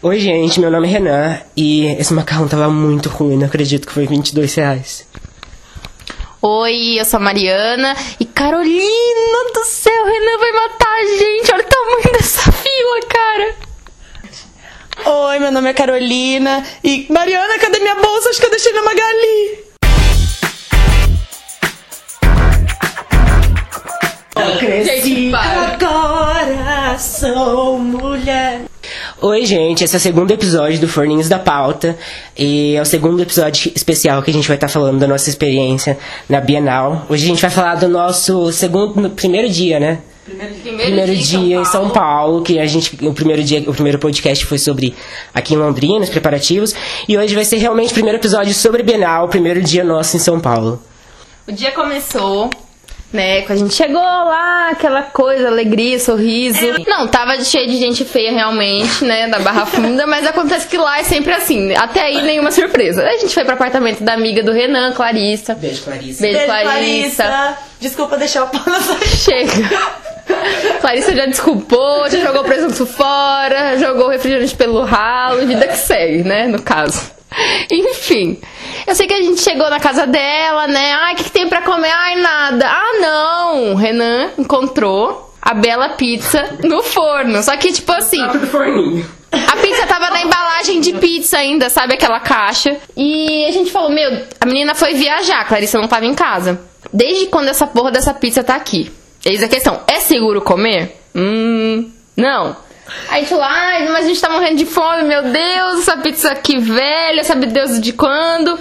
Oi, gente, meu nome é Renan e esse macarrão tava muito ruim, não acredito que foi 22 reais. Oi, eu sou a Mariana e Carolina do céu, Renan vai matar a gente. Olha o tamanho dessa fila, cara. Oi, meu nome é Carolina e Mariana, cadê minha bolsa? Acho que eu deixei na Magali. Gente, para. Agora sou mulher. Oi, gente, esse é o segundo episódio do Forninhos da Pauta e é o segundo episódio especial que a gente vai estar falando da nossa experiência na Bienal. Hoje a gente vai falar do nosso segundo, primeiro dia, né? Primeiro dia em São Paulo, que a gente, o primeiro dia, o primeiro podcast foi sobre aqui em Londrina, os preparativos, e hoje vai ser realmente o primeiro episódio sobre Bienal, o primeiro dia nosso em São Paulo. O dia começou, né? Quando a gente chegou lá, aquela coisa, alegria, sorriso. Não, tava cheio de gente feia realmente, né? Da Barra Funda, mas acontece que lá é sempre assim. Até aí nenhuma surpresa. Aí a gente foi pro apartamento da amiga do Renan, Clarissa. Beijo, Clarice. Beijo, Beijo, Clarissa. Clarissa. Desculpa deixar o pau na sua Chega. Clarissa já desculpou, já jogou o presunto fora, jogou o refrigerante pelo ralo, vida que segue, né? No caso. Enfim, eu sei que a gente chegou na casa dela, né? Ai, o que, que tem pra comer? Ai, nada. Ah, não! Renan encontrou a bela pizza no forno. Só que, tipo assim, do forninho. a pizza tava na embalagem de pizza ainda, sabe? Aquela caixa. E a gente falou, meu, a menina foi viajar, a Clarissa não tava em casa. Desde quando essa porra dessa pizza tá aqui? Eis a questão, é seguro comer? Hum, não. Aí a gente falou, ai, mas a gente tá morrendo de fome, meu Deus, essa pizza aqui velha, sabe Deus de quando.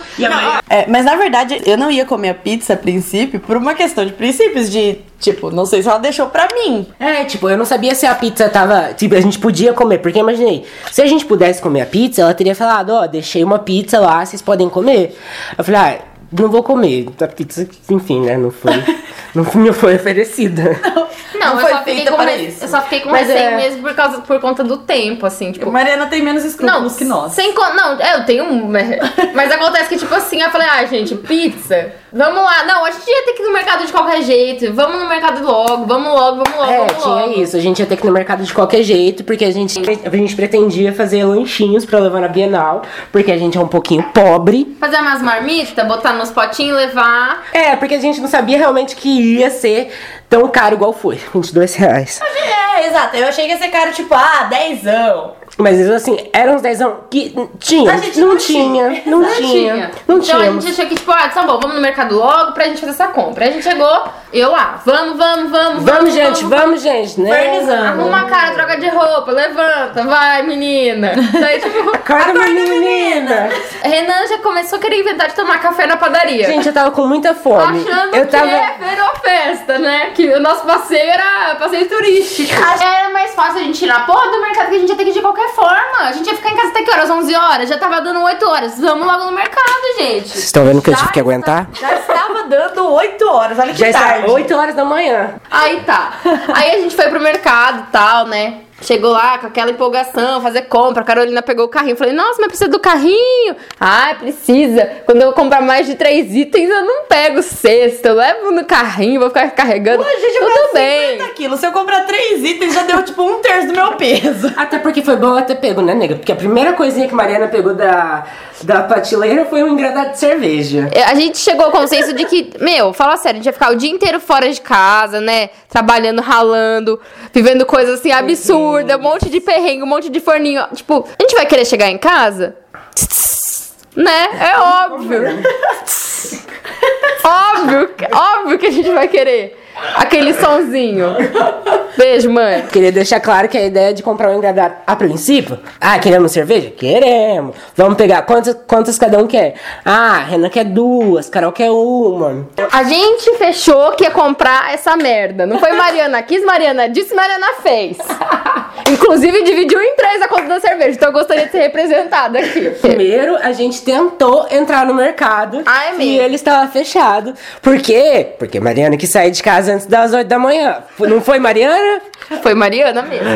É, mas na verdade eu não ia comer a pizza a princípio por uma questão de princípios de, tipo, não sei se ela deixou pra mim. É, tipo, eu não sabia se a pizza tava. Tipo, a gente podia comer, porque eu imaginei, se a gente pudesse comer a pizza, ela teria falado, ó, deixei uma pizza lá, vocês podem comer. Eu falei, ah, não vou comer. A pizza, enfim, né, não foi. não me foi oferecida. Não, Não eu, foi só fiquei feita com para re- isso. eu só fiquei com Mas receio é- mesmo por, causa, por conta do tempo, assim, tipo. Mariana tem menos escrúpulos que nós. Sem con- Não, é, eu tenho um. né? Mas acontece que, tipo assim, eu falei, ah, gente, pizza. Vamos lá. Não, a gente ia ter que ir no mercado de qualquer jeito. Vamos no mercado logo, vamos logo, vamos logo, É, vamos tinha logo. isso. A gente ia ter que ir no mercado de qualquer jeito, porque a gente, a gente pretendia fazer lanchinhos pra levar na Bienal, porque a gente é um pouquinho pobre. Fazer umas marmitas, botar nos potinhos e levar. É, porque a gente não sabia realmente que ia ser tão caro igual foi. 22 reais. É, exato. Eu achei que ia ser caro, tipo, ah, dezão. Mas assim, eram uns dezão que tinha, A gente não, não tinha, tinha. não, Não tinha, tinha. não então tínhamos. a gente achou que, tipo, ah, tá bom, vamos no mercado logo pra gente fazer essa compra. Aí a gente chegou, eu lá, vamos, vamos, vamos, Vamos, gente, vamos, gente, né? Arruma a cara, troca de roupa, levanta, vai, menina. Daí, tipo, Acorda, menina! Renan já começou a querer inventar de tomar café na padaria. Gente, eu tava com muita fome. Achando eu tava. que virou festa, né? Que o nosso passeio era passeio turístico. Era mais fácil a gente ir na porra do mercado que a gente ia ter que ir de qualquer forma. A gente ia ficar em casa até que horas? 11 horas? Já tava dando 8 horas. Vamos logo no mercado, gente. Vocês estão vendo que eu tive que aguentar? Já estava dando 8 horas, olha que Já tarde. 8 horas da manhã. Aí tá. Aí a gente foi pro mercado e tal, né? Chegou lá com aquela empolgação, fazer compra. A Carolina pegou o carrinho. Falei, nossa, mas precisa do carrinho? Ai, precisa. Quando eu comprar mais de três itens, eu não pego cesto. Eu levo no carrinho, vou ficar carregando. Pô, gente, Tudo bem. 50 quilos. Se eu comprar 3 itens, já deu tipo um terço do meu peso. Até porque foi bom ela ter pego, né, nega? Porque a primeira coisinha que Mariana pegou da, da prateleira foi um engradado de cerveja. É, A gente chegou ao consenso de que, meu, fala sério, a gente ia ficar o dia inteiro fora de casa, né? Trabalhando, ralando, vivendo coisas assim absurdas, um monte de perrengue, um monte de forninho. Tipo, a gente vai querer chegar em casa? Né? É óbvio. óbvio, óbvio que a gente vai querer. Aquele sonzinho. Beijo, mãe. Queria deixar claro que a ideia de comprar um engradado a princípio. Ah, queremos cerveja? Queremos. Vamos pegar quantas, quantas cada um quer? Ah, Renan quer duas, Carol quer uma. A gente fechou que ia comprar essa merda. Não foi Mariana quis, Mariana disse, Mariana fez. Inclusive dividiu em três a conta da cerveja. Então eu gostaria de ser representada aqui. Primeiro, a gente tentou entrar no mercado e ele estava fechado. Por quê? Porque Mariana quis sair de casa antes das 8 da manhã. Não foi Mariana? Foi Mariana mesmo.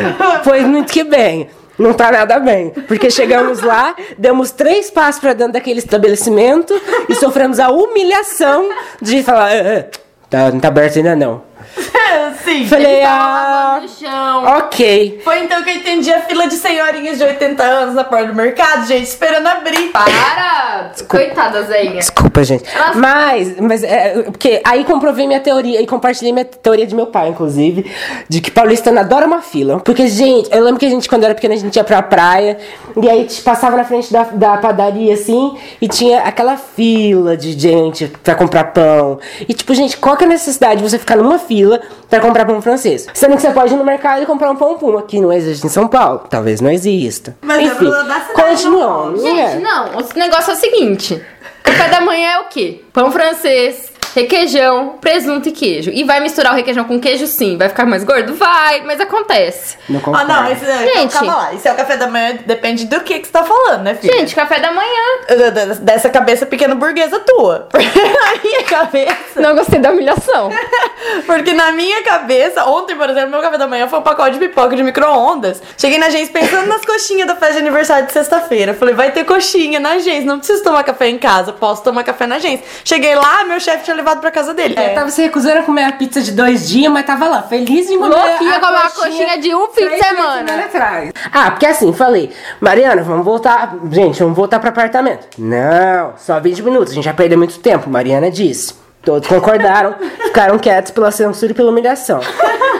Foi muito que bem. Não tá nada bem. Porque chegamos lá, demos três passos pra dentro daquele estabelecimento e sofremos a humilhação de falar: "Ah, ah, tá, não tá aberto ainda não. Sim, Falei, ah, no chão. ok. Foi então que eu entendi a fila de senhorinhas de 80 anos na porta do mercado, gente, esperando abrir. Para! Coitada, Zenha. Desculpa, gente. Ela- Mas, mas é, porque aí comprovei minha teoria e compartilhei minha teoria de meu pai, inclusive, de que paulistano adora uma fila. Porque, gente, eu lembro que a gente, quando era pequena, a gente ia pra praia e aí te passava na frente da, da padaria, assim, e tinha aquela fila de gente pra comprar pão. E, tipo, gente, qual que é a necessidade de você ficar numa fila pra comprar pão francês? Sendo que você pode ir no mercado e comprar um pão puma, que não existe em São Paulo. Talvez não exista. Mas é Enfim, cidade, continuando. não não é? Gente, não, o negócio é o seguinte: café da manhã é o quê? Pão francês, requeijão, presunto e queijo. E vai misturar o requeijão com queijo, sim. Vai ficar mais gordo? Vai, mas acontece. Não Ah, não, esse, Gente. calma lá. Isso é o café da manhã, depende do que, que você tá falando, né, filha? Gente, café da manhã. Dessa cabeça pequena burguesa tua. na minha cabeça. Não gostei da humilhação. Porque na minha cabeça, ontem, por exemplo, meu café da manhã foi um pacote de pipoca de micro-ondas. Cheguei na agência pensando nas coxinhas da festa de aniversário de sexta-feira. Falei, vai ter coxinha na agência, não preciso tomar café em casa, posso tomar café na agência. Cheguei lá, meu chefe tinha levado pra casa dele. Eu tava se recusando a comer a pizza de dois dias, mas tava lá, feliz em comer Louquinha a comer uma coxinha de um fim de três semana. atrás. Ah, porque assim, falei, Mariana, vamos voltar. Gente, vamos voltar pro apartamento. Não, só 20 minutos, a gente já perdeu muito tempo, Mariana disse. Todos concordaram, ficaram quietos pela censura e pela humilhação.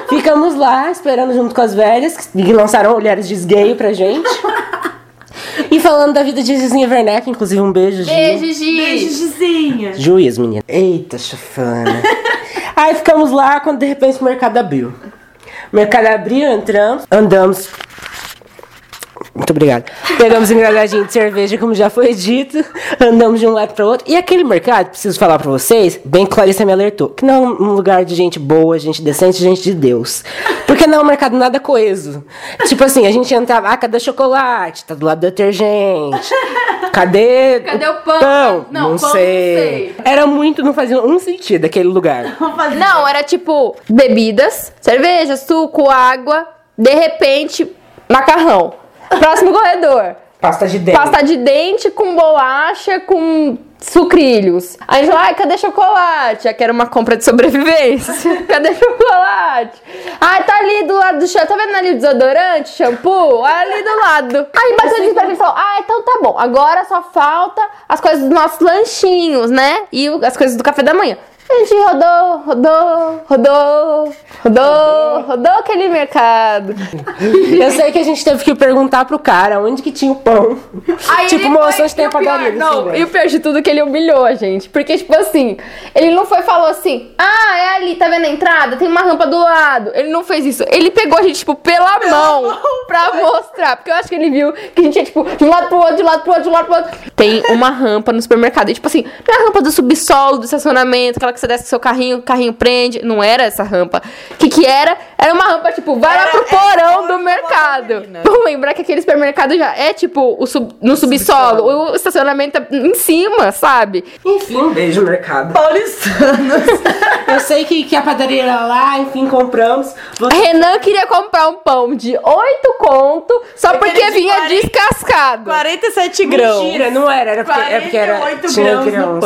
Ficamos lá, esperando junto com as velhas, que lançaram olhares de esgueio pra gente. E falando da vida de Gizinha Werneck, inclusive um beijo, Gi. Beijo, Gi. Beijo, Gizinha. Juiz, menina. Eita, chafana. Aí ficamos lá quando de repente o mercado abriu. O mercado abriu, entramos, andamos. Muito obrigado. Pegamos um engradadinho de cerveja, como já foi dito, andamos de um lado para outro. E aquele mercado, preciso falar para vocês, bem que Clarissa me alertou, que não é um lugar de gente boa, gente decente, gente de Deus. Porque não é um mercado nada coeso. Tipo assim, a gente entrava, ah, cadê chocolate? Tá do lado do detergente. Cadê, Cadê o pão? Não, Não, não pão não sei. sei. Era muito, não fazia um sentido aquele lugar. Não, era tipo bebidas, cerveja, suco, água, de repente, macarrão. Próximo corredor. Pasta de dente. Pasta de dente com bolacha, com sucrilhos. Aí a gente falou, ai, cadê chocolate? Aqui era uma compra de sobrevivência. cadê chocolate? Ai, tá ali do lado do shampoo. Tá vendo ali o desodorante, shampoo? Ali do lado. Aí bateu de pra mim e falou, ah, então tá bom. Agora só falta as coisas dos nossos lanchinhos, né? E as coisas do café da manhã. A gente rodou, rodou, rodou, rodou, rodou aquele mercado. Eu sei que a gente teve que perguntar pro cara onde que tinha o pão. Aí tipo, foi- onde tem e a padaria? Não, lugar? e o pior de tudo é que ele humilhou a gente. Porque, tipo assim, ele não foi e falou assim: Ah, é ali, tá vendo a entrada? Tem uma rampa do lado. Ele não fez isso. Ele pegou a gente, tipo, pela mão pra mostrar. Porque eu acho que ele viu que a gente ia, tipo, de um lado pro outro, de um lado pro outro, de um lado pro outro. Tem uma rampa no supermercado. E, tipo assim, não é a rampa do subsolo, do estacionamento, aquela que você desce com seu carrinho, o carrinho prende. Não era essa rampa. O que que era? Era uma rampa, tipo, vai lá Era- pro era porão do do mercado. Vamos lembrar que aquele supermercado já é, tipo, o sub- no subsolo. O estacionamento é em cima, sabe? Enfim, um beijo, mercado. Paulistanos. Eu sei que, que a padaria era lá, enfim, compramos. Você- Renan queria comprar um pão de 8 conto só porque de vinha 40 descascado. 47 grãos. Mentira, não era. Era porque, é porque era. 48 tinha grãos.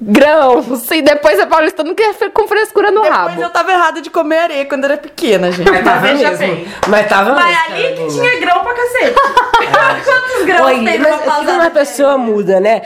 Grãos. E depois a Paulista não quer com frescura no Depois rabo. eu tava errada de comer areia quando era pequena, gente. Mas tava mesmo. bem. Mas tava Mas mesmo, ali que tinha grão pra cacete. Quantos grãos Oi, tem mas é pasada? uma pessoa muda, né?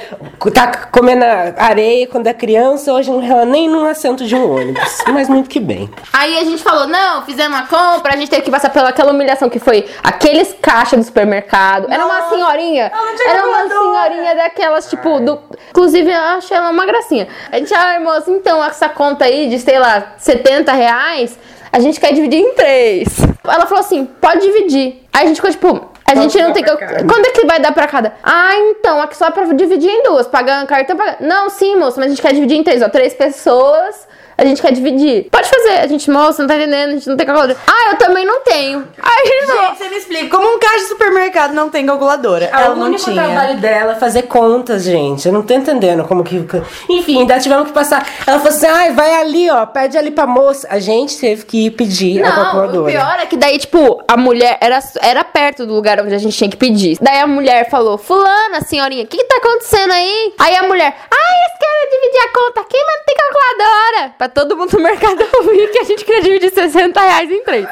Tá comendo areia quando é criança, hoje não ela nem num assento de um ônibus. Mas muito que bem. Aí a gente falou, não, fizemos uma compra, a gente teve que passar pelaquela humilhação que foi aqueles caixas do supermercado. Era uma senhorinha. não Era uma senhorinha daquelas, tipo, do. Inclusive, eu acho ela uma gracinha. A gente, ah, moça, então, essa conta aí de, sei lá, 70 reais, a gente quer dividir em três. Ela falou assim, pode dividir. Aí a gente ficou, tipo. A gente não tem que. Quando é que vai dar pra cada? Ah, então, aqui só pra dividir em duas. Pagar um cartão, pagar. Não, sim, moça, mas a gente quer dividir em três, ó. Três pessoas. A gente quer dividir. Pode fazer. A gente, moça, não tá entendendo, a gente não tem calculadora. Ah, eu também não tenho. Aí a gente você me explica. Como um caixa de supermercado não tem calculadora? É Ela o único tinha. trabalho dela é fazer contas, gente. Eu não tô entendendo como que. Enfim, ainda tivemos que passar. Ela falou assim: ai, vai ali, ó, pede ali pra moça. A gente teve que ir pedir a Não, o calculadora. pior é que daí, tipo, a mulher era, era perto do lugar onde a gente tinha que pedir. Daí a mulher falou, fulana, senhorinha, o que, que tá acontecendo aí? Aí a mulher, ai, eles querem dividir a conta aqui, mas não tem calculadora. Pra todo mundo no mercado ouvir que a gente queria dividir 60 reais em três.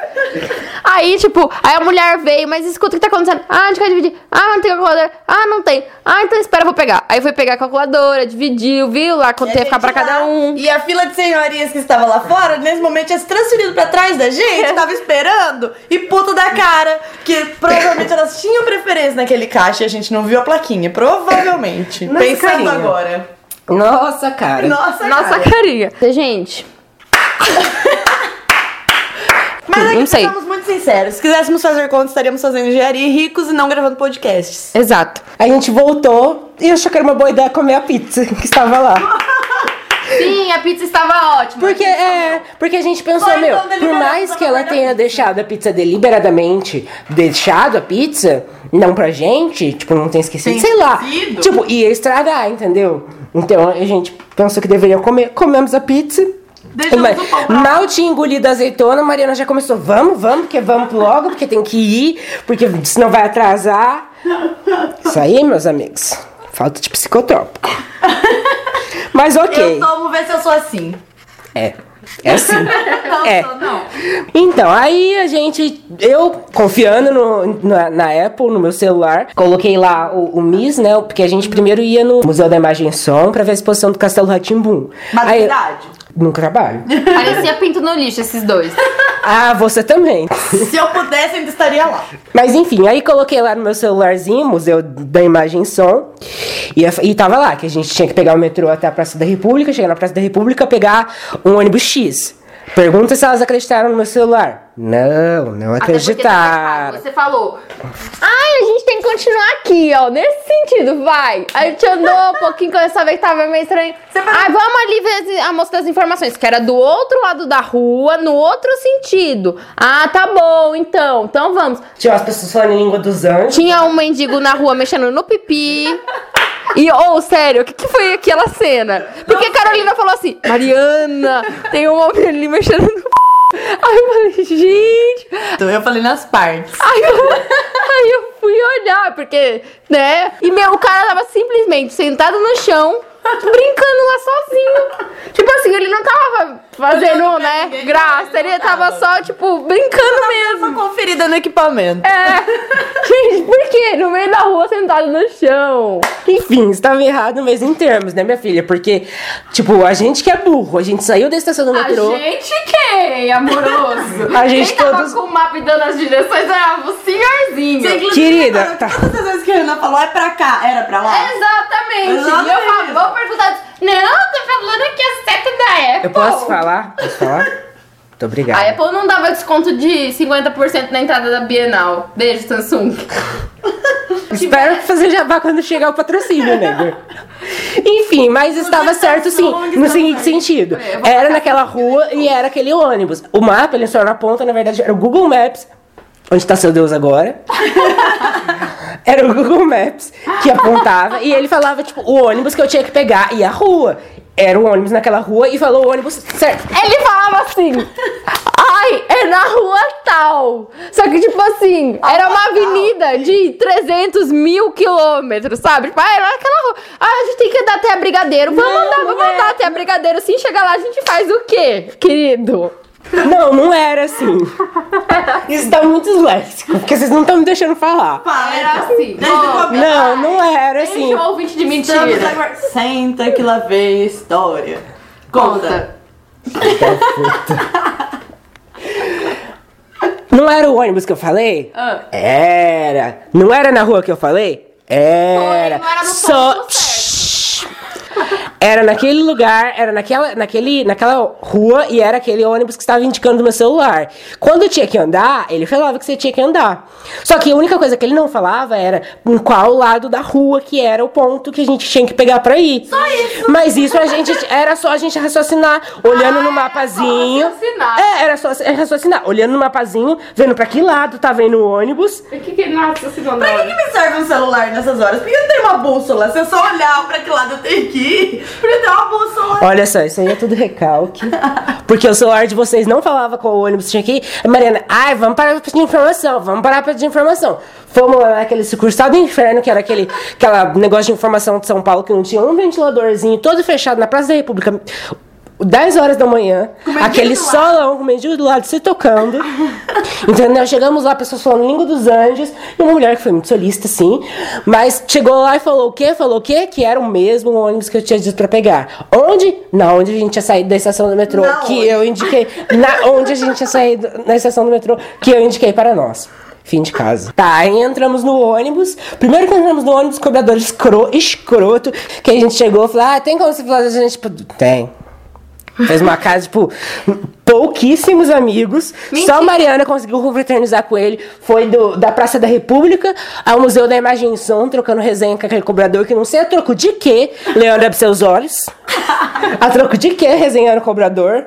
Aí, tipo, aí a mulher veio, mas escuta o que tá acontecendo. Ah, a gente quer dividir. Ah, não tem calculadora. Ah, não tem. Ah, então espera, vou pegar. Aí foi pegar a calculadora, dividiu, viu lá quanto ia ficar pra cada um. E a fila de senhorias que estava lá fora, nesse momento, tinha se transferido pra trás da gente, tava esperando, e puta da cara, que provavelmente elas tinham preferência naquele caixa e a gente não viu a plaquinha. Provavelmente. Nossa, Pensando carinha. agora. Nossa, cara. Nossa, Nossa cara. carinha. Gente, Mas aqui Não sei. estamos muito sinceros. Se quiséssemos fazer conta, estaríamos fazendo engenharia e ricos e não gravando podcasts. exato. A gente voltou e achou que era uma boa ideia comer a pizza que estava lá. Sim, a pizza estava ótima. Porque é, porque a gente pensou, Ou então meu, por deliberamos mais que ela tenha deixado a pizza deliberadamente, deixado a pizza, não pra gente, tipo, não tem esquecido, Tem sei lá. esquecido. Tipo, ia estragar, entendeu? Então a gente pensou que deveria comer, comemos a pizza. Mas mal tinha engolido a azeitona, a Mariana já começou, vamos, vamos, porque vamos logo, porque tem que ir, porque senão vai atrasar. Isso aí, meus amigos, falta de psicotrópico. Mas ok. Eu tomo ver se eu sou assim. É. É assim. Não É. não. Então, aí a gente, eu confiando no- na, na Apple, no meu celular, coloquei lá o, o MIS, né? Porque a gente primeiro ia no Museu da Imagem e Som pra ver a exposição do Castelo Ratimbum. Aí, Maturidade. No trabalho. Parecia pinto no lixo esses dois. Ah, você também. Se eu pudesse, ainda estaria lá. Mas enfim, aí coloquei lá no meu celularzinho, Museu da Imagem e Som, e, e tava lá, que a gente tinha que pegar o metrô até a Praça da República, chegar na Praça da República, pegar um ônibus X. Pergunta se elas acreditaram no meu celular. Não, não errado. Você falou, ai, a gente tem que continuar aqui, ó, nesse sentido, vai. Aí a gente andou um pouquinho, começou a ver que tava meio estranho. Ai, vamos ali ver a moça das informações, que era do outro lado da rua, no outro sentido. Ah, tá bom, então, então vamos. Tinha umas pessoas falando em língua dos anjos. Tinha um mendigo na rua mexendo no pipi. E, ou, sério, o que, que foi aquela cena? Porque a Carolina falou assim, Mariana, tem um homem ali mexendo no p. Aí eu falei, gente, Então eu falei nas partes. Aí eu, aí eu fui olhar, porque, né? E meu, o cara tava simplesmente sentado no chão, brincando lá sozinho. Tipo assim, ele não tava fazendo, né, graça. Ele tava só, tipo, brincando Uma mesmo. conferida no equipamento. É. Gente, por quê? No meio da rua, sentado no chão. Enfim, estava errado mesmo em termos, né, minha filha? Porque, tipo, a gente que é burro, a gente saiu da estação do metrô. gente quem, amoroso? A gente Quem tava todos- com o mapa e dando as direções era o senhorzinho. Você, Querida, tá. Todas as vezes que a Ana falou é pra cá, era pra lá. Exatamente. Exatamente. E eu falo, vou perguntar. Não, tô falando que é sete da Apple. Eu posso falar? Posso falar? Muito obrigado. A Apple não dava desconto de 50% na entrada da Bienal. Beijo, Samsung. Espero fazer jabá quando chegar o patrocínio, nego. Enfim, mas estava certo sim, no seguinte sentido. Era naquela rua e era aquele ônibus. O mapa, ele só na ponta, na verdade, era o Google Maps. Onde está seu Deus agora? Era o Google Maps que apontava e ele falava, tipo, o ônibus que eu tinha que pegar e a rua. Era o ônibus naquela rua e falou o ônibus certo. Ele falava assim. Ai, é na rua tal. Só que, tipo assim, era uma avenida de 300 mil quilômetros, sabe? Tipo, ah, era aquela rua. Ah, a gente tem que andar até a Brigadeiro. Vamos Não, andar, vamos não é. andar até a Brigadeiro. Sim, chegar lá, a gente faz o quê, querido? Não, não era assim. Isso tá muito disléxico, porque vocês não estão me deixando falar. Fala, Era assim. Ó. Não, não era assim. Deixa o ouvinte de Estamos mentira. agora- Senta que lá vem a história. Conta. Não era o ônibus que eu falei? Ah. Era. Não era na rua que eu falei? Era. Foi, não era no Só. ponto. Era naquele lugar, era naquela, naquele, naquela rua e era aquele ônibus que estava indicando no meu celular. Quando eu tinha que andar, ele falava que você tinha que andar. Só que a única coisa que ele não falava era em qual lado da rua que era o ponto que a gente tinha que pegar pra ir. Só isso. Mas isso a gente era só a gente raciocinar, olhando Ah, no era mapazinho. só raciocinar. É, era só raciocinar, olhando no mapazinho, vendo pra que lado tá vendo o ônibus. O que que se não Pra que, que me serve um celular nessas horas? Por que eu tenho uma bússola? Se eu só olhar pra que lado eu tenho que ir, Olha só, isso aí é tudo recalque. Porque o celular de vocês não falava qual ônibus tinha ir. Mariana, ai, vamos parar pra pedir informação, vamos parar pra pedir informação. Fomos lá naquele sucursal do inferno, que era aquele aquela negócio de informação de São Paulo que não tinha um ventiladorzinho todo fechado na Praça da República. 10 horas da manhã, aquele solão com o mendigo do lado se tocando. entendeu? Chegamos lá, pessoas falando língua dos anjos, e uma mulher que foi muito solista, sim, mas chegou lá e falou o quê? Falou o quê? Que era o mesmo ônibus que eu tinha dito pra pegar. Onde? Na onde a gente tinha saído da estação do metrô, Na que onde? eu indiquei. Na onde a gente tinha saído na estação do metrô, que eu indiquei para nós. Fim de casa. Tá, aí entramos no ônibus. Primeiro que entramos no ônibus, cobrador escro, escroto, que a gente chegou e falou: Ah, tem como você falar a gente? Tipo, tem. Fez uma casa, tipo, pouquíssimos amigos. Só a Mariana conseguiu confraternizar com ele. Foi do, da Praça da República ao Museu da Imagem e Som, trocando resenha com aquele cobrador que não sei a troco de quê, Leandro abre seus olhos. A troco de quê, resenhando o cobrador.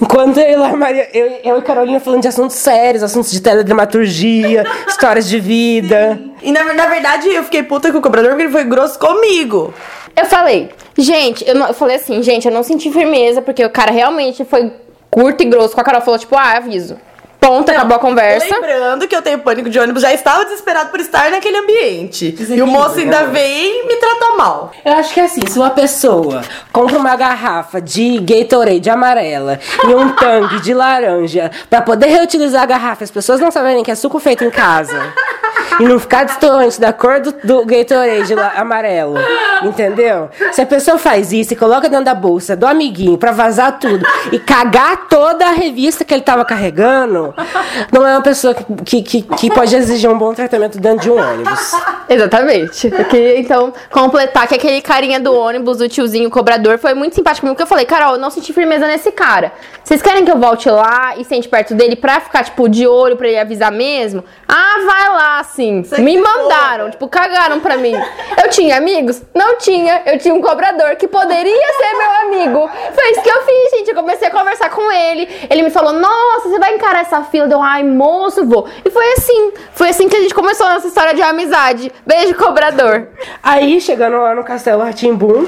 Enquanto eu, e lá, Maria, eu, eu e Carolina falando de assuntos sérios, assuntos de teledramaturgia, histórias de vida. E na, na verdade eu fiquei puta com o cobrador porque ele foi grosso comigo. Eu falei, gente, eu, não- eu falei assim, gente, eu não senti firmeza, porque o cara realmente foi curto e grosso com a Carol. Falou, tipo, ah, aviso. Ponto, acabou a conversa. Lembrando que eu tenho pânico de ônibus, já estava desesperado por estar naquele ambiente. E o moço ainda vem me tratar mal. Eu acho que é assim, se uma pessoa compra uma garrafa de Gatorade amarela e um tangue de laranja pra poder reutilizar a garrafa, as pessoas não saberem que é suco feito em casa e não ficar distante da cor do, do Gatorade la- amarelo, entendeu? Se a pessoa faz isso e coloca dentro da bolsa do amiguinho pra vazar tudo e cagar toda a revista que ele tava carregando, não é uma pessoa que, que, que pode exigir um bom tratamento dentro de um ônibus. Exatamente. Então, completar que aquele carinha do ônibus, o tiozinho cobrador, foi muito simpático comigo, porque eu falei, Carol, eu não senti firmeza nesse cara. Vocês querem que eu volte lá e sente perto dele pra ficar, tipo, de olho pra ele avisar mesmo? Ah, vai lá, assim. Você Me que mandaram, tipo, cagaram pra mim. Eu tinha amigos? Não tinha. Eu tinha um cobrador que poderia ser meu amigo. Foi isso que eu fiz, gente. Eu comecei a conversar com ele. Ele me falou, nossa, você vai encarar essa fila? Deu, ai, moço, vou. E foi assim. Foi assim que a gente começou a nossa história de amizade. Beijo, cobrador. Aí, chegando lá no Castelo Ratimbum,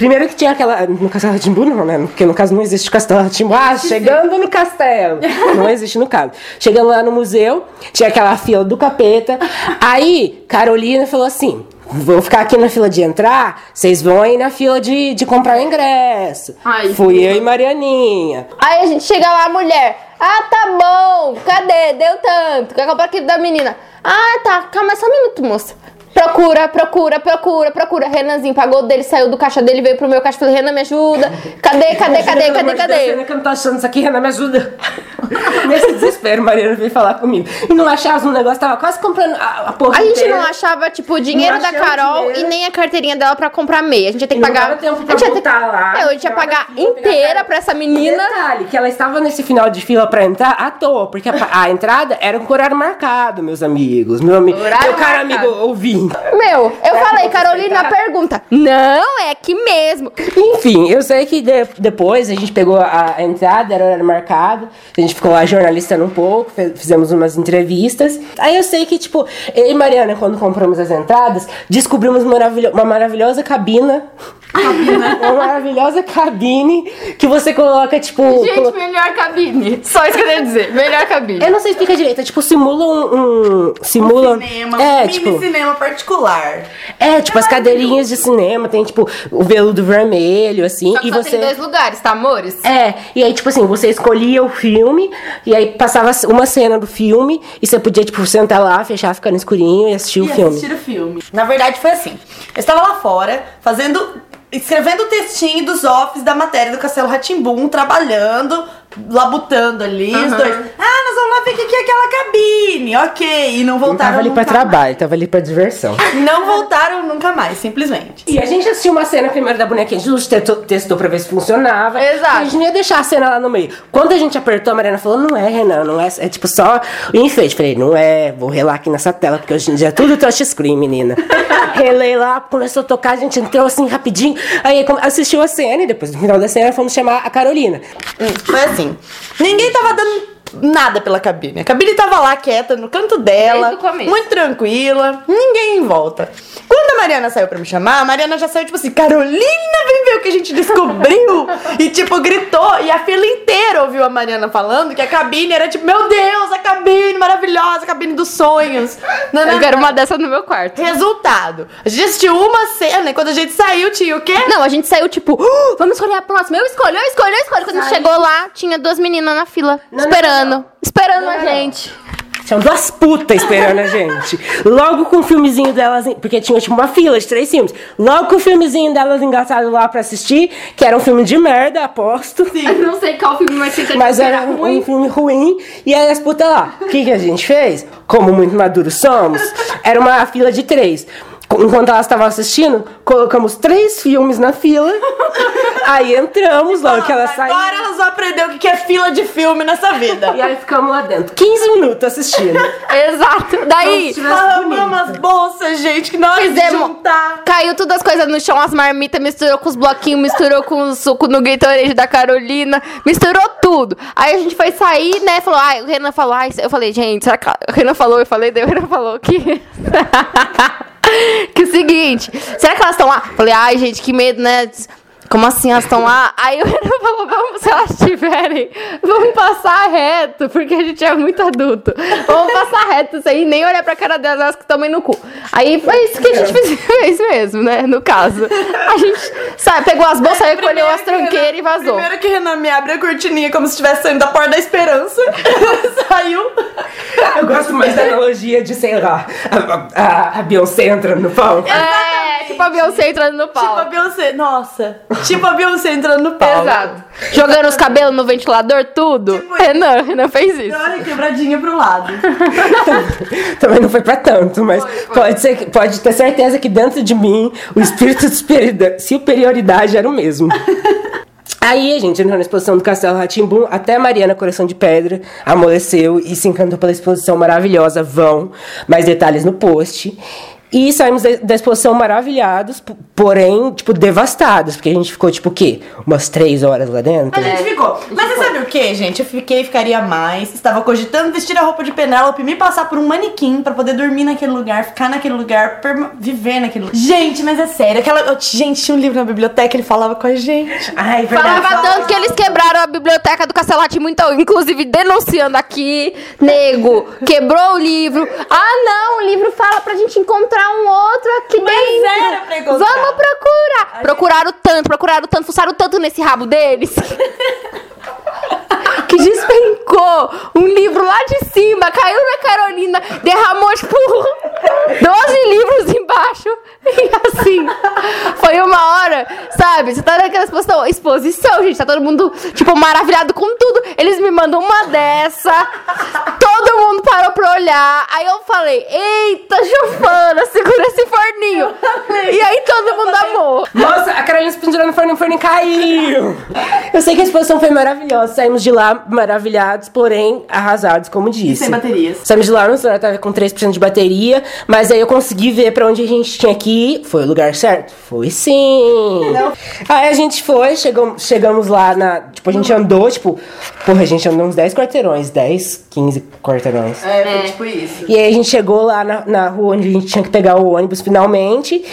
primeiro que tinha aquela. No Castelo Ratimbum, não, né? Porque no caso não existe Castelo Ratimbum. Ah, chegando no castelo. Não existe no caso. Chegando lá no museu, tinha aquela fila do capeta. Aí, Carolina falou assim. Vou ficar aqui na fila de entrar, vocês vão aí na fila de, de comprar o ingresso. Ai, Fui eu e Marianinha. Aí a gente chega lá, a mulher. Ah, tá bom. Cadê? Deu tanto. Quer comprar aquilo da menina? Ah, tá. Calma, só um minuto, moça. Procura, procura, procura, procura. Renanzinho pagou dele, saiu do caixa dele, veio pro meu caixa. Falei, Renan, me ajuda. Cadê, cadê, cadê, cadê, cadê? Renan, que eu não tô achando isso aqui, Renan, me ajuda. Nesse desespero, Mariana veio falar comigo. E não achava um negócio, tava quase comprando a, porra A gente não achava, tipo, o dinheiro da Carol e nem a carteirinha dela pra comprar meia. A gente ia ter que E pagar. tempo pra a gente ia ter- voltar lá. A gente ia pagar inteira pra essa E menina. detalhe, que ela estava nesse final de fila pra entrar à toa, porque a, entrada era com horário marcado, meus amigos. Meu, ami Horário meu caro marcado. amigo Meu, eu falei, você Carolina, pergunta. Não, é aqui mesmo. Enfim, eu sei que de- depois a gente pegou a, a entrada, era horário marcado, a gente ficou lá jornalistando um pouco, fizemos umas entrevistas. Aí eu sei que, tipo, eu e Mariana, quando compramos as entradas, descobrimos maravilho- uma maravilhosa cabina. uma maravilhosa cabine que você coloca, tipo. Gente, colo- melhor cabine. Só isso que eu queria dizer. Melhor cabine. Eu não sei explicar direito, é tipo, simula um. um- simula. Cinema, é, mini tipo. cinema particular. É, tipo, as cadeirinhas de cinema, tem, tipo, o veludo vermelho, assim, Só que e só você. tem dois lugares, tá, amores? É, e aí, tipo assim, você escolhia o filme, e aí passava uma cena do filme, e você podia, tipo, sentar lá, fechar, ficar no escurinho e assistir o e filme. assistir o filme. Na verdade, foi assim. Eu estava lá fora, fazendo. Escrevendo o textinho dos offs da matéria do Castelo Ratimbum, trabalhando, labutando ali, os Aham. dois. Ah, nós vamos lá ver o que que é aquela cabine, ok. E não Não voltaram tava ali pra trabalho, tava ali pra diversão. mais. Não voltaram nunca mais, simplesmente. E a gente assistiu uma cena primeiro da bonequinha, a gente testou, testou pra ver se funcionava. Exato. E a gente não ia deixar a cena lá no meio. Quando a gente apertou, a Mariana falou: não é, Renan, não é. É tipo só o enfeite. Falei: não é, vou relar aqui nessa tela, porque hoje em dia é tudo touchscreen, menina. Relei lá, começou a tocar, a gente entrou assim rapidinho. Aí assistiu a cena e depois no final da cena fomos chamar a Carolina. Hum, Foi assim. Ninguém tava dando nada pela cabine. A cabine tava lá quieta, no canto dela, muito tranquila, ninguém em volta. Quando a Mariana saiu pra me chamar, a Mariana já saiu tipo assim: Carolina, vem ver o que a gente descobriu! e tipo, gritou, e a fila inteira ouviu a Mariana falando que a cabine era tipo: Meu Deus, a cabine maravilhosa, a cabine dos sonhos. Não, não, Eu quero não. uma dessa no meu quarto. Resultado: a gente assistiu uma cena e quando a gente saiu, tinha o quê? Não, a gente saiu tipo, "Uh, vamos escolher a próxima. Eu escolho, eu escolho, eu escolho. Quando a gente chegou lá, tinha duas meninas na fila, Não, não, esperando. não, Esperando a gente. Tinham duas putas esperando a gente. Logo com o filmezinho delas. Porque tinha tipo uma fila de três filmes. Logo com o filmezinho delas engatado lá pra assistir, que era um filme de merda, aposto. Eu não sei qual filme vai ser Mas era um, um filme ruim. E aí as putas lá. O que, que a gente fez? Como muito maduros somos, era uma fila de três. Enquanto elas estavam assistindo, colocamos três filmes na fila. Aí entramos, logo que elas saíram. Agora elas vão aprender o que é fila de filme nessa vida. E aí ficamos lá dentro. 15 minutos assistindo. Exato. Daí, Falamos as bolsas, gente, que nós Fizemos- juntar. caiu todas as coisas no chão, as marmitas, misturou com os bloquinhos, misturou com o suco no Gatorade da Carolina, misturou tudo. Aí a gente foi sair, né, falou, ai, o Renan falou, ai, eu falei, gente, será que a- o Renan falou, eu falei, daí o Renan falou que... que o seguinte, será que elas estão lá? Falei, ai, gente, que medo, né? Como assim elas estão lá? Aí o Renan falou, vamos, se elas estiverem, vamos passar reto, porque a gente é muito adulto. Vamos passar reto sem nem olhar pra cara delas, elas que tomem no cu. Aí foi isso que a gente fez, fez mesmo, né? No caso. A gente sabe, pegou as bolsas, recolheu as tranqueiras e vazou. Primeiro que Renan me abre a cortininha como se estivesse saindo da porta da esperança. Saiu. Eu gosto mais da analogia de, sei lá, a, a, a Beyoncé entrando no palco. É, tipo a Beyoncé entrando no Tipo a. Beyoncé. Nossa. Tipo a Beyoncé entrando no palco. Exato. Jogando os cabelos no ventilador, tudo. Tipo Renan, Renan fez isso. Olha, quebradinha pro lado. Também não foi pra tanto, mas Pode, ser, pode ter certeza que dentro de mim o espírito de superioridade- superioridade era o mesmo. Aí a gente entrou na exposição do Castelo Ratimbum, até Mariana Coração de Pedra amoleceu e se encantou pela exposição maravilhosa. Vão, mais detalhes no post. E saímos da, exposição maravilhados, porém, tipo, devastados, porque a gente ficou, tipo, o quê? Umas três horas lá dentro? A gente ficou. Mas você sabe o que, gente? Eu fiquei e ficaria mais. Estava cogitando vestir a roupa de Penélope, me passar por um manequim pra poder dormir naquele lugar, ficar naquele lugar, viver naquele lugar. Gente, mas é sério. Aquela... Gente, tinha um livro na biblioteca, ele falava com a gente. Ai, verdade. Falava tanto que eles quebraram a biblioteca do Castelo Rá-Tim-Bum, então, inclusive denunciando aqui, nego, quebrou o livro. Ah, não, o livro fala pra gente encontrar um outro aqui Mas dentro. era pra encontrar. Vamos procurar. Procuraram tanto, procuraram tanto, fuçaram tanto nesse rabo deles. Que despencou um livro lá de cima, caiu na Carolina, derramou tipo 12 livros embaixo. E assim, foi uma hora, sabe? Você tá naquela exposição, exposição, gente, tá todo mundo, tipo, maravilhado com tudo. Eles me mandam uma dessa, todo mundo parou pra olhar. Aí eu falei, eita, chufana, segura esse forninho. E aí todo mundo amou. Nossa, a Carolina se pendurou no forno o forno caiu! Eu sei que a exposição foi maravilhosa, saímos de lá maravilhados, porém arrasados, como disse. sem baterias. Saímos de lá, no celular tava com 3% de bateria, mas aí eu consegui ver pra onde a gente tinha que ir. Foi o lugar certo? Foi sim! Aí a gente foi, chegou, chegamos lá na. Tipo, a gente andou, tipo, porra, a gente andou uns 10 quarteirões, 10, 15 quarteirões. É, foi tipo isso. E aí a gente chegou lá na, na rua onde a gente tinha que pegar o ônibus finalmente.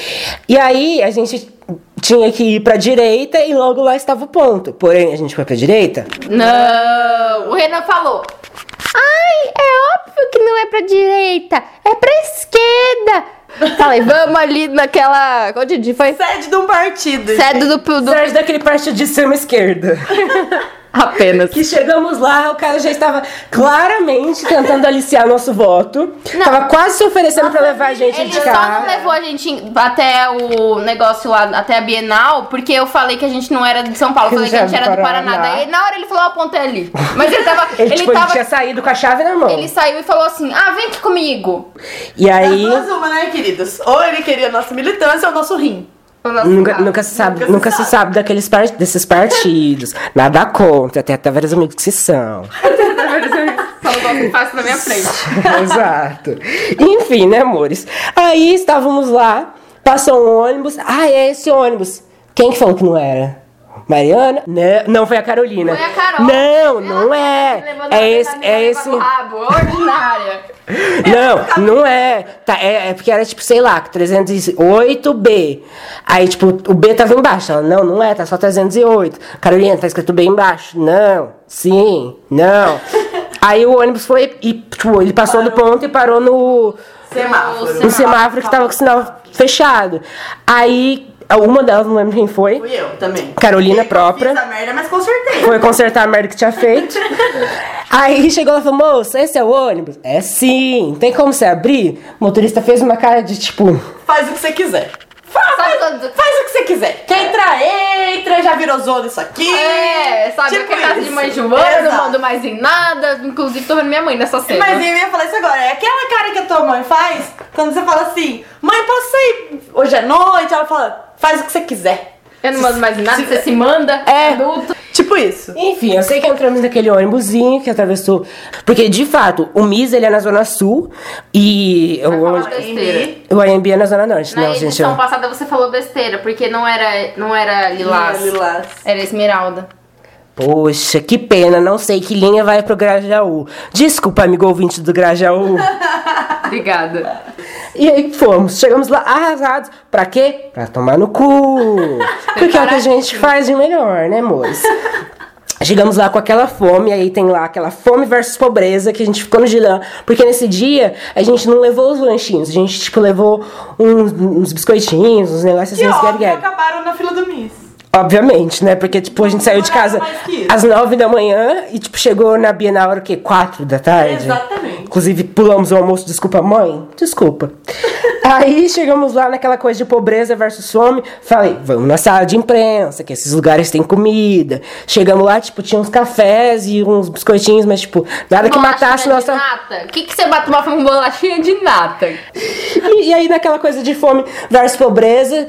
E aí a gente tinha que ir pra direita e logo lá estava o ponto. Porém, a gente foi pra direita. Não, o Renan falou. Ai, é óbvio que não é pra direita, é pra esquerda. Falei, vamos ali naquela. Onde foi? Sede de um partido. Sede do, do. Atrás daquele partido de extrema esquerda. Apenas. Que chegamos lá, o cara já estava claramente tentando aliciar nosso voto. Não. Tava quase se oferecendo pra levar a gente Ele de só carro. não levou a gente até o negócio lá, até a Bienal, porque eu falei que a gente não era de São Paulo, eu falei que a gente era do Paraná. Daí na hora ele falou, a ponta é ali. Mas ele tava. Ele, ele tipo, ele tava. tinha saído com a chave na mão. Ele saiu e falou assim: Ah, vem aqui comigo. E aí. As duas uma, né, queridos? Ou ele queria a nossa militância ou o nosso rim. Nosso Nunca, carro. nunca se sabe, Nunca nunca, se se, sabe. sabe daqueles par- desses partidos. Nada contra, tem até vários amigos que são. Faça na minha frente. Exato. Enfim, né, amores? Aí estávamos lá, passou um ônibus. Ah, é esse ônibus. Quem que falou que não era? Mariana? Não, não foi a Carolina. Foi a Carol. Não, não tá é. É esse, é esse. rabo, ordinária. Não, não é. Tá, é. é porque era tipo, sei lá, 308B. Aí, tipo, o B tava embaixo. Ela, não, não é, tá só 308. Carolina, tá escrito B embaixo. Não, sim, não. Aí o ônibus foi e, tipo, ele passou do ponto e parou no, Semáforo. no semáforo que tava com o sinal fechado. Aí, uma delas, não lembro quem foi. Fui eu também. Carolina Eu própria. Fiz a merda, mas consertei. Foi consertar a merda que tinha feito. Aí chegou lá e falou, moça, esse é o ônibus? É sim. Tem como você abrir? O motorista fez uma cara de tipo. Faz o que você quiser. Faz, quando- faz o que você quiser. Quer entrar, entra, já virou zona isso aqui. É, sabe? Tipo que é casa de mãe Joana, não mando mais em nada. Inclusive, tô vendo minha mãe nessa cena. Mas eu ia falar isso agora. É aquela cara que a tua mãe faz quando você fala assim: Mãe, posso sair hoje à noite? Ela fala: Faz o que você quiser. Eu não mando mais nada, você se manda, É. adulto. Tipo isso. Enfim, eu sei que entramos naquele ônibusinho que atravessou. Porque, de fato, o MIS ele é na Zona Sul e o, o AMB é na Zona Norte. Na não, gente. edição eu- passada você falou besteira, porque não era, não era lilás. Não era lilás. Era esmeralda. Poxa, que pena, não sei que linha vai pro Grajaú. Desculpa, amigo ouvinte do Grajaú. Obrigada. E aí fomos, chegamos lá arrasados. Pra quê? Pra tomar no cu. Porque é o que a gente faz de melhor, né, moço? Chegamos lá com aquela fome, aí tem lá aquela fome versus pobreza que a gente ficou no dilema. Porque nesse dia a gente não levou os lanchinhos, a gente, tipo, levou uns, uns biscoitinhos, uns negócios Que assim, uns óbvio guerguer. acabaram na fila do Miss. Obviamente, né? Porque, tipo, a gente saiu de casa às nove da manhã e, tipo, chegou na Bienal, hora o quê? Quatro da tarde? Exatamente. Inclusive, pulamos o almoço, desculpa, mãe? Desculpa. Aí chegamos lá naquela coisa de pobreza versus fome. Falei, vamos na sala de imprensa, que esses lugares têm comida. Chegamos lá, tipo, tinha uns cafés e uns biscoitinhos, mas, tipo, nada que matasse Bolachinha nossa. de nata? O que, que você bate uma com bolachinha de nata? E, e aí, naquela coisa de fome versus pobreza,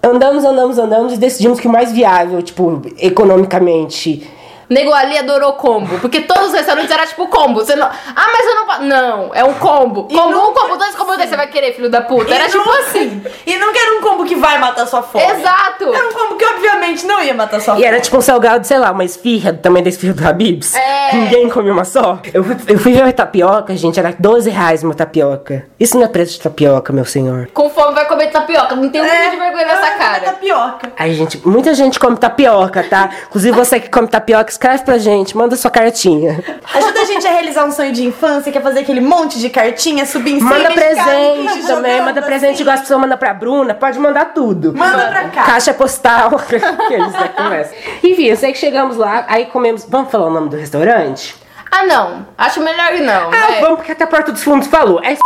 andamos, andamos, andamos e decidimos que o mais viável, tipo, economicamente. Nego ali adorou combo, porque todos os restaurantes eram tipo combo. Você não. Ah, mas eu não. pa- Não, é um combo. E Combo não- um, combo dois, combo dois. Você vai querer, filho da puta. Era E tipo não- assim. E não era um combo que vai matar sua fome. Exato. Era um combo que obviamente não ia matar sua E fome. era tipo um salgado, sei lá, uma esfirra do tamanho da esfirra do Habibs. É. Ninguém come uma só. Eu, fui- eu fui ver a tapioca, gente, era 12 reais uma tapioca. Isso não é preço de tapioca, meu senhor. Com fome vai comer tapioca. Não tem um pouco de vergonha nessa é cara. tapioca. Ai, gente, muita gente come tapioca, tá? Inclusive você que come tapioca, escreve pra gente, manda sua cartinha. Ajuda a gente a realizar um sonho de infância, que é fazer aquele monte de cartinha, subir em cima Manda presente também, manda assim. presente igual as pessoas mandam pra Bruna, pode mandar tudo. Manda pra cá. Caixa postal, aqueles da conversa. Enfim, eu sei que chegamos lá, aí comemos. Vamos falar o nome do restaurante? Ah, não. Acho melhor que não. Ah, né? vamos, porque até a porta dos fundos falou. É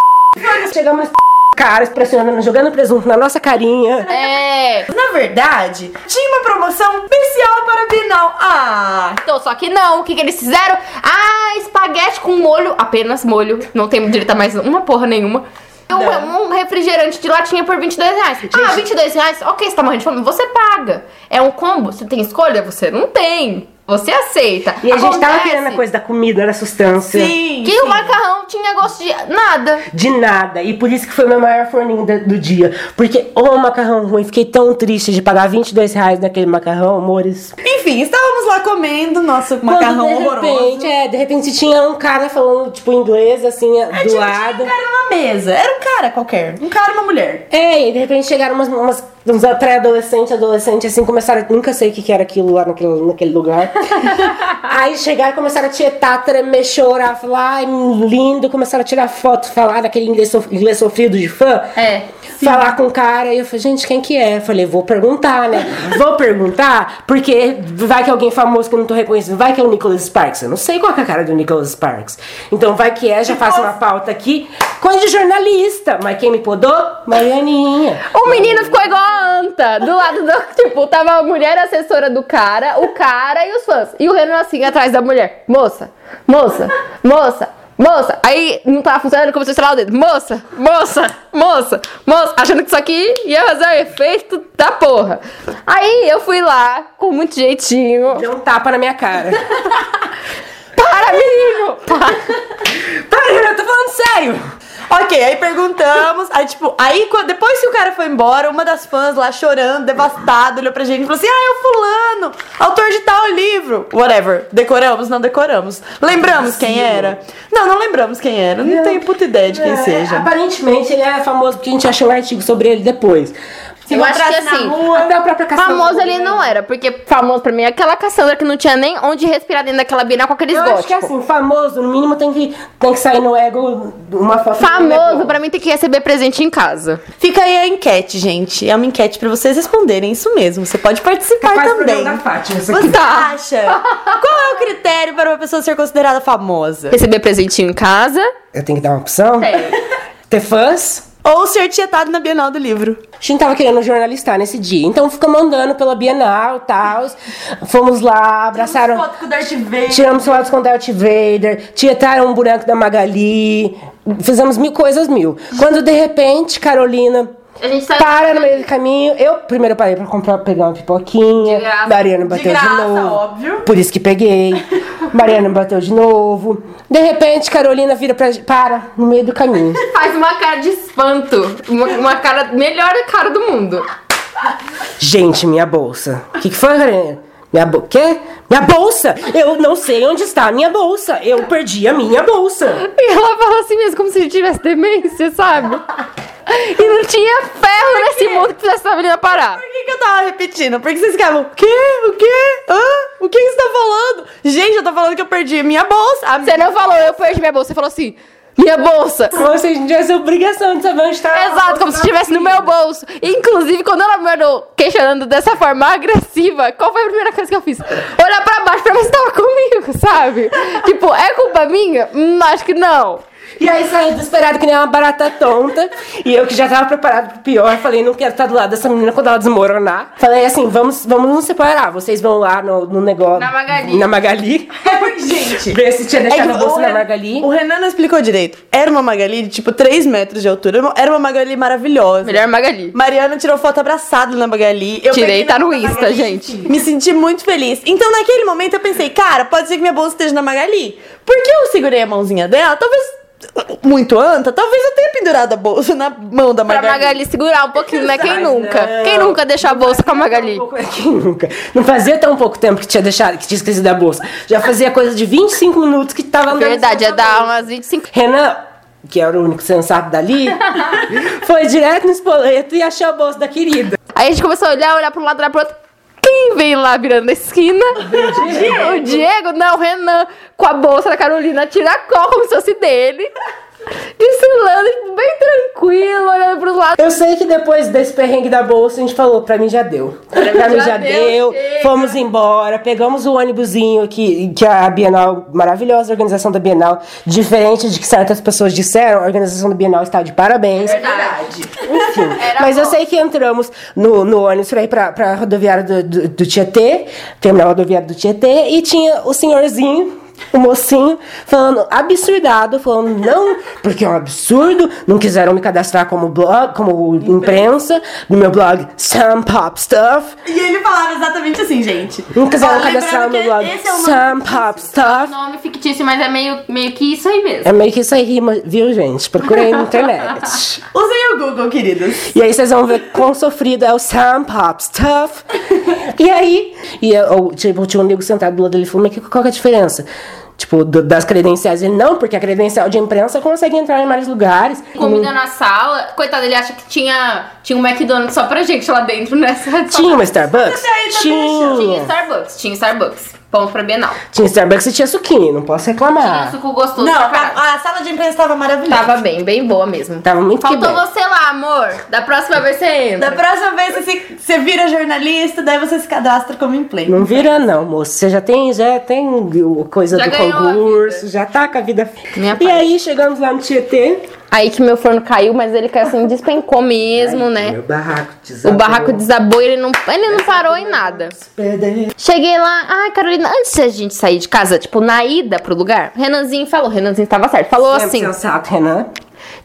Chegamos cara, pressionando, jogando presunto na nossa carinha. É. Na verdade, tinha uma promoção especial para Bienal. Ah, Então, só que não. O que, que eles fizeram? Ah, espaguete com molho. Apenas molho. Não tem direito a mais uma porra nenhuma. Um, um refrigerante de latinha por 22 reais. Ah, 22 reais? Ok, você tá morrendo de fome? Você paga. É um combo? Você tem escolha? Você não tem. Você aceita. E a gente tava querendo a coisa da comida, da sustância. sim. Que o macarrão tinha gosto de nada. De nada. E por isso que foi o meu maior forninho do dia. Porque, ô macarrão ruim, fiquei tão triste de pagar 22 reais naquele macarrão, amores. Enfim, estávamos lá comendo nosso macarrão Quando, de horroroso. repente, é, de repente tinha um cara falando, tipo, inglês, assim, do Tinha- tinha lado. um cara na mesa. Era um cara qualquer. Um cara e uma mulher. É, e de repente chegaram umas, umas, uns pré-adolescentes, adolescentes, assim, começaram. Nunca sei o que, que era aquilo lá naquele, naquele lugar. Aí chegaram, começaram a tietar, tremer, chorar, falar, ai, lindo, começaram a tirar foto, falar daquele inglês, sof- inglês sofrido de fã. É. Falar com o cara, e eu falei, gente, quem que é? Eu falei, vou perguntar, né? Vou perguntar, porque vai que é alguém famoso que eu não tô reconhecendo, vai que é o Nicholas Sparks. Eu não sei qual é a cara do Nicholas Sparks. Então vai que é, já faço uma pauta aqui. Coisa de jornalista, mas quem me podou? Marianinha. O menino ficou igual a Anta, do lado do. Tipo, tava a mulher assessora do cara, o cara e os fãs. E o Renan assim atrás da mulher. Moça, moça, moça, moça. Aí não tava funcionando, começou a estralar o dedo. Moça, moça, moça, moça. Achando que isso aqui ia fazer o efeito da porra. Aí eu fui lá, com muito jeitinho. Deu um tapa na minha cara. Para, menino! Para. Para, eu tô falando sério. Ok, aí perguntamos. Aí, tipo, aí depois que o cara foi embora, uma das fãs lá chorando, devastada, olhou pra gente e falou assim: Ah, é o fulano, autor de tal livro. Whatever. Decoramos, não decoramos. Lembramos quem era? Não, não lembramos quem era. Não tenho puta ideia de quem É, seja. Aparentemente ele é famoso porque a gente achou um artigo sobre ele depois. Eu acho que assim, rua- Até a própria Cassandra Famoso ele não era, porque famoso pra mim é aquela Cassandra que não tinha nem onde respirar dentro daquela Bienal com aqueles Eu acho que góticos. assim, famoso, no mínimo tem que, tem que sair no ego uma foto. Famoso pra mim tem que receber presente em casa. Fica aí a enquete, gente. É uma enquete pra vocês responderem. Isso mesmo. Você pode participar Capaz do também. da Fátima, isso aqui. Você acha? Qual é o critério para uma pessoa ser considerada famosa? Receber presentinho em casa. Eu tenho que dar uma opção? Ter fãs? Ou ser tietado na Bienal do Livro. A gente tava querendo jornalistar nesse dia. Então ficamos andando pela Bienal e tal. Fomos lá, abraçaram. Foto com o Darth Vader. Tiramos fotos com Darth Vader, tietaram um boneco da Magali, fizemos mil coisas mil. Quando de repente, Carolina A gente tá- para no meio do caminho, eu primeiro parei pra comprar, pegar uma pipoquinha, De graça. Mariana bateu de, graça, novo. óbvio. Por isso que peguei. Mariana bateu de novo. De repente, Carolina vira pra. para no meio do caminho. Faz uma cara de espanto. Uma, uma cara, melhor cara do mundo. Gente, minha bolsa. O que, que foi, Carolina? Minha bo... Quê? Minha bolsa! Eu não sei onde está a minha bolsa. Eu perdi a minha bolsa. E ela fala assim mesmo, como se tivesse demência, sabe? E não tinha ferro nesse mundo que fizesse essa menina parar. Por que, que eu tava repetindo? Porque vocês ficavam, o quê? O quê? Hã? O que você tá falando? Gente, eu tô falando que eu perdi minha bolsa. A Você não falou, eu perdi minha bolsa. Você falou assim, minha bolsa. Como se a gente tivesse obrigação de saber onde está. Exato, como se estivesse no meu bolso. Inclusive, quando ela me mandou questionando dessa forma agressiva, qual foi a primeira coisa que eu fiz? Olhar pra baixo pra ver se tava comigo, sabe? tipo, é culpa minha? Hum, acho que não. E aí saiu desesperado que nem uma barata tonta. E eu que já tava preparado pro pior, falei, não quero estar do lado dessa menina quando ela desmoronar. Falei assim, vamos, vamos nos separar. Vocês vão lá no, no negócio. Na Magali. Na Magali. É porque, gente. Ver se tinha deixado É a bolsa na Magali. O Renan não explicou direito. Era uma Magali de tipo 3 metros de altura. Era uma Magali maravilhosa. Melhor Magali. Mariana tirou foto abraçada na Magali. Eu Tirei, tá no Insta, Magali, gente. Me senti muito feliz. Então, naquele momento, eu pensei, cara, pode ser que minha bolsa esteja na Magali. Porque eu segurei a mãozinha dela, talvez. Muito anta, talvez eu tenha pendurado a bolsa na mão da Pra Magali. Magali segurar um pouquinho, né? Quem nunca? não. Quem nunca deixou a bolsa com a Magali? Quem nunca? Não fazia tão pouco tempo que tinha deixado, que tinha esquecido a bolsa. Já fazia coisa de 25 minutos que tava andando. Verdade, sem é a dar umas 25. Renan, que era o único sensato dali, foi direto no espoleto e achou a bolsa da querida. Aí a gente começou a olhar, olhar pro lado, olhar pro outro. Quem vem lá virando a esquina? O Diego? Não, o Renan. Com a bolsa da Carolina, tiracol como se fosse dele. Desfilando, tipo, bem tranquilo, olhando pros lados. Eu sei que depois desse perrengue da bolsa, a gente falou, pra mim já deu. Pra mim já, deu, chega. fomos embora, pegamos o ônibusinho que, que a Bienal, maravilhosa organização da Bienal, diferente de que certas pessoas disseram, a organização da Bienal está de parabéns. Verdade. Enfim, Era mas eu bom. sei que entramos no, no ônibus pra ir pra, pra rodoviária do, do, do Tietê, terminal rodoviário do Tietê, e tinha o senhorzinho, o mocinho, falando absurdado, falando não, porque é um absurdo, não quiseram me cadastrar como blog, como imprensa, no meu blog Some Pop Stuff, E ele falava exatamente assim, gente. não quiseram cadastrar no meu blog é Some Pop Stuff. Nome fictício, mas é meio, meio que isso aí mesmo. É meio que isso aí rima, viu, gente? Procurei na internet. Usem o Google, queridos. E aí vocês vão ver quão sofrido é o Sam Pop Stuff. e aí, e eu, tipo, tinha um amigo sentado do lado dele e falou, mas que- qual que é a diferença? Tipo, do- das credenciais. Ele, não, porque a credencial de imprensa consegue entrar em mais lugares. Comida na sala. Coitado, ele acha que tinha, tinha um McDonald's só pra gente lá dentro, né? Tinha uma Starbucks? Tá Tinha Tinha. Starbucks, tinha Starbucks. Ponto pra Bienal. Tinha Starbucks e tinha suquinho, não posso Tinha reclamar. suco gostoso Não, a, a sala de imprensa estava maravilhosa. Tava bem, bem boa mesmo. Tava muito que Faltou bem. você lá, amor. Da próxima vez você entra. Da próxima vez você, se- você vira jornalista, daí você se cadastra como emplay. Não vira não, moço. Você já tem, já tem o coisa Já do concurso, já tá com a vida. Minha e parte. aí chegamos lá no Tietê. Aí que meu forno caiu, mas ele caiu assim, despencou mesmo, né? Meu barraco O desabou. barraco desabou e ele não, ele não parou em nada. Cheguei lá, ai Carolina, antes da gente sair de casa, tipo, na ida pro lugar, Renanzinho falou, Renanzinho tava certo, falou assim, Sensato, Renan.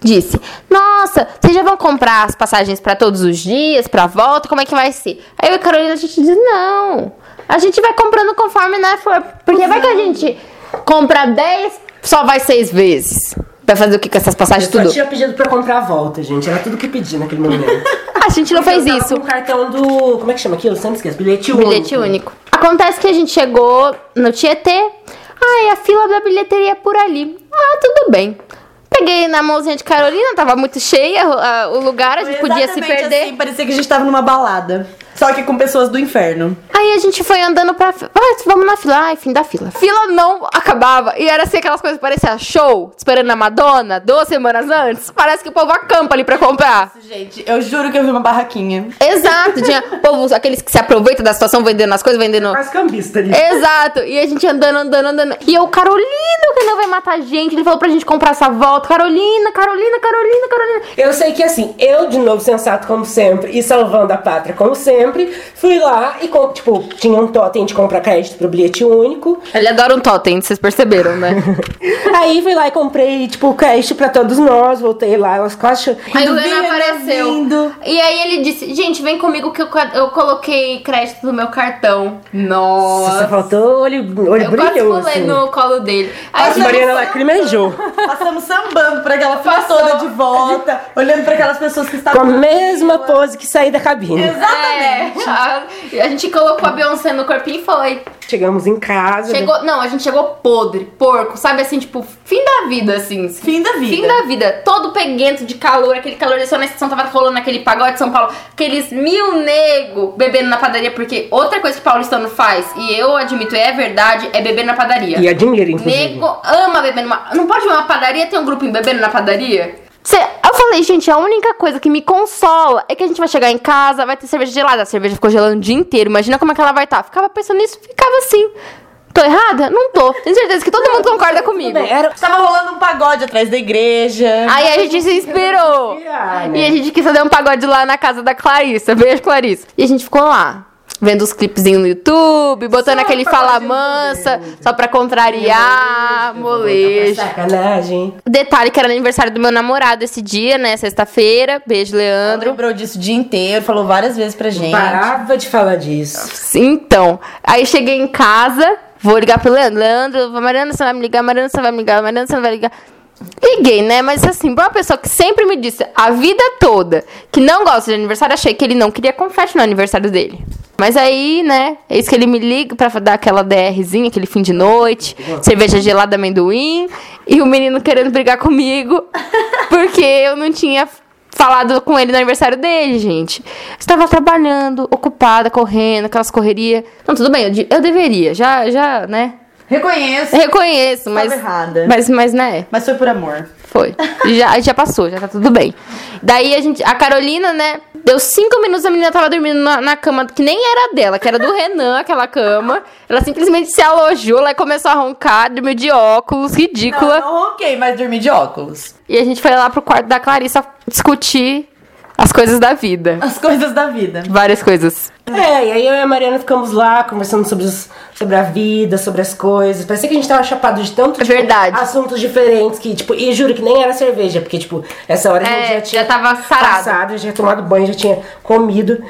disse, nossa, vocês já vão comprar as passagens pra todos os dias, pra volta, como é que vai ser? Aí eu e a Carolina, a gente diz, não, a gente vai comprando conforme, né, for, porque vai que a gente compra 10, só vai seis vezes. Vai fazer o que com essas passagens Eu tudo? tinha pedido pra comprar a volta, gente. Era tudo que pedi naquele momento. A gente não fez Eu tava isso. Com o cartão do. Como é que chama aquilo? Eu sempre esqueço. Bilhete único. Bilhete único. Acontece que a gente chegou no Tietê. Ai, a fila da bilheteria é por ali. Ah, tudo bem. Peguei na mãozinha de Carolina, tava muito cheia ah, o lugar, a gente Foi podia se perder. Assim, parecia que a gente tava numa balada. Só que com pessoas do inferno. Aí a gente foi andando pra. Ah, vamos na fila. Ai, fim da fila. Fila não acabava. E era assim aquelas coisas que parecia show, esperando a Madonna, duas semanas antes. Parece que o povo acampa ali pra comprar. Gente, eu juro que eu vi uma barraquinha. Exato, tinha povo, aqueles que se aproveitam da situação vendendo as coisas, vendendo. Quase cambista ali. Exato, e a gente andando, andando, andando. E eu, Carolina, que não vai matar a gente. Ele falou pra gente comprar essa volta. Carolina, Carolina, Carolina, Carolina. Eu sei que assim, eu de novo sensato como sempre e salvando a pátria como sempre, fui lá e com- tipo, tinha um totem de comprar crédito pro bilhete único. Ele adora um totem, vocês perceberam, né? Aí fui lá e comprei, tipo, crédito pra todos nós, voltei lá, elas quase Aí o vindo, apareceu. vindo. E aí ele disse, gente, vem comigo que eu, eu coloquei crédito no meu cartão. Nossa, Nossa. faltou olho, olho Eu quase brilhoso. pulei no colo dele. Aí A Mariana lacrimejou. Passamos sambando por aquela fila Passou. toda de volta, olhando pra aquelas pessoas que Com estavam. a mesma pose que saí da cabine. Exatamente. É, a, a gente colocou a Beyoncé no corpinho e foi. Chegamos em casa. Chegou, não, a gente chegou podre, porco, sabe assim, tipo, fim da vida, assim. Fim da vida. Fim da vida, todo peguento de calor, aquele calor desceu na estação, tava rolando aquele pagode de São Paulo, aqueles mil nego bebendo na padaria, porque outra coisa que paulistano faz, e eu admito, é verdade, é beber na padaria. E admiro, inclusive. Nego ama beber numa. Não pode ver uma padaria ter um grupinho bebendo na padaria? Cê, eu falei, gente, a única coisa que me consola é que a gente vai chegar em casa, vai ter cerveja gelada. A cerveja ficou gelando o dia inteiro. Imagina como é que ela vai estar. Ficava pensando nisso, ficava assim. Tô errada? Não tô. Tenho certeza que todo mundo concorda comigo. Era... Tava rolando um pagode atrás da igreja. Aí a gente se inspirou. Inspirar, né? E a gente quis fazer um pagode lá na casa da Clarissa. Beijo, Clarissa. E a gente ficou lá. Vendo os clipezinhos no YouTube, botando Só aquele fala mansa, só pra contrariar, molejo. Sacanagem. Detalhe que era aniversário do meu namorado esse dia, né? Sexta-feira. Beijo, Ela Leandro. lembrou disso o dia inteiro, falou várias vezes pra gente. Parava de falar disso. Então, aí cheguei em casa, vou ligar pro Leandro. Leandro, Mariana, você vai me ligar, Mariana, você vai me ligar, Mariana, você não vai ligar. Liguei, né? Mas assim, pra uma pessoa que sempre me disse a vida toda que não gosta de aniversário, achei que ele não queria confete no aniversário dele. Mas aí, né, eis que ele me liga pra dar aquela DRzinha, aquele fim de noite, cerveja gelada amendoim, e o menino querendo brigar comigo, porque eu não tinha falado com ele no aniversário dele, gente. Estava trabalhando, ocupada, correndo, aquelas correrias. Não, tudo bem, eu, de- eu deveria, já, já, né? Reconheço, Reconheço, mas. errada. Mas, mas, né? mas foi por amor. Foi. Já, já passou, já tá tudo bem. Daí a gente. A Carolina, né? Deu cinco minutos, a menina tava dormindo na, na cama que nem era dela, que era do Renan, aquela cama. Ela simplesmente se alojou lá e começou a roncar, dormiu de óculos, ridícula. Não, não ronquei, mas dormi de óculos. E a gente foi lá pro quarto da Clarissa discutir as coisas da vida. As coisas da vida. Várias coisas. É, e aí eu e a Mariana ficamos lá conversando sobre, os- sobre a vida, sobre as coisas. Parecia que a gente tava chapado de tanto É tipo, verdade. assuntos diferentes que, tipo, e juro que nem era cerveja, porque, tipo, essa hora a gente É, já tinha já tava sarado. passado, já tinha tomado banho, já tinha comido.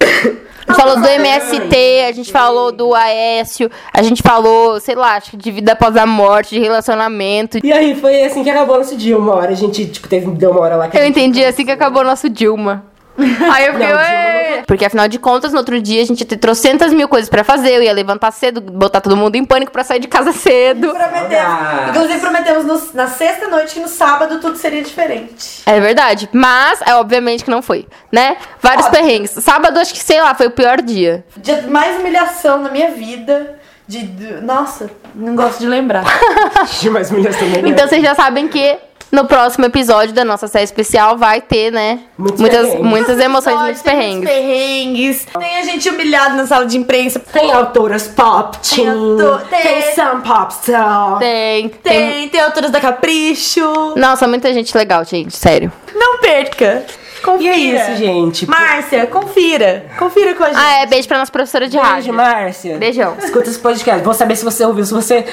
A gente falou do MST, a gente falou do Aécio, a gente falou, sei lá, acho que de vida após a morte, de relacionamento. E aí foi assim que acabou nosso dia. Uma hora a gente, tipo, teve deu uma hora lá que Eu gente- entendi assim que acabou o nosso Dilma. Aí eu fiquei, Não. Porque afinal de contas, no outro dia a gente ia ter trocentas mil coisas pra fazer. Eu ia levantar cedo, botar todo mundo em pânico pra sair de casa cedo. Prometemos. Inclusive, prometemos no- na sexta noite que no sábado tudo seria diferente. É verdade. Mas, é obviamente que não foi, né? Vários Óbvio. perrengues. Sábado, acho que, sei lá, foi o pior dia. Dia de mais humilhação na minha vida. De, de- Nossa, não gosto de lembrar. mais mulheres também. né? Então vocês já sabem que no próximo episódio da nossa série especial vai ter, né? Muitos muitas, perrengues. muitas emoções, muitos ter muitos perrengues. perrengues. Tem a gente humilhado na sala de imprensa. Tem autoras pop, Tem teen, autor- tem, tem- some pop star. Tem, tem. Tem, tem autoras da Capricho. Nossa, muita gente legal, gente, sério. Não perca. E Confira. é isso, gente. Márcia, confira. Confira com a gente. Ah, é, beijo pra nossa professora de Beijo, rádio. Márcia. Beijão. Escuta esse podcast. Vou saber se você ouviu, se você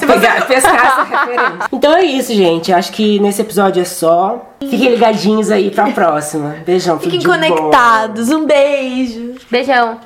pegar, pescar essa referência. Então é isso, gente. Acho que nesse episódio é só. Fiquem ligadinhos aí pra próxima. Beijão, tudo Fiquem de bom. conectados. Um beijo. Beijão.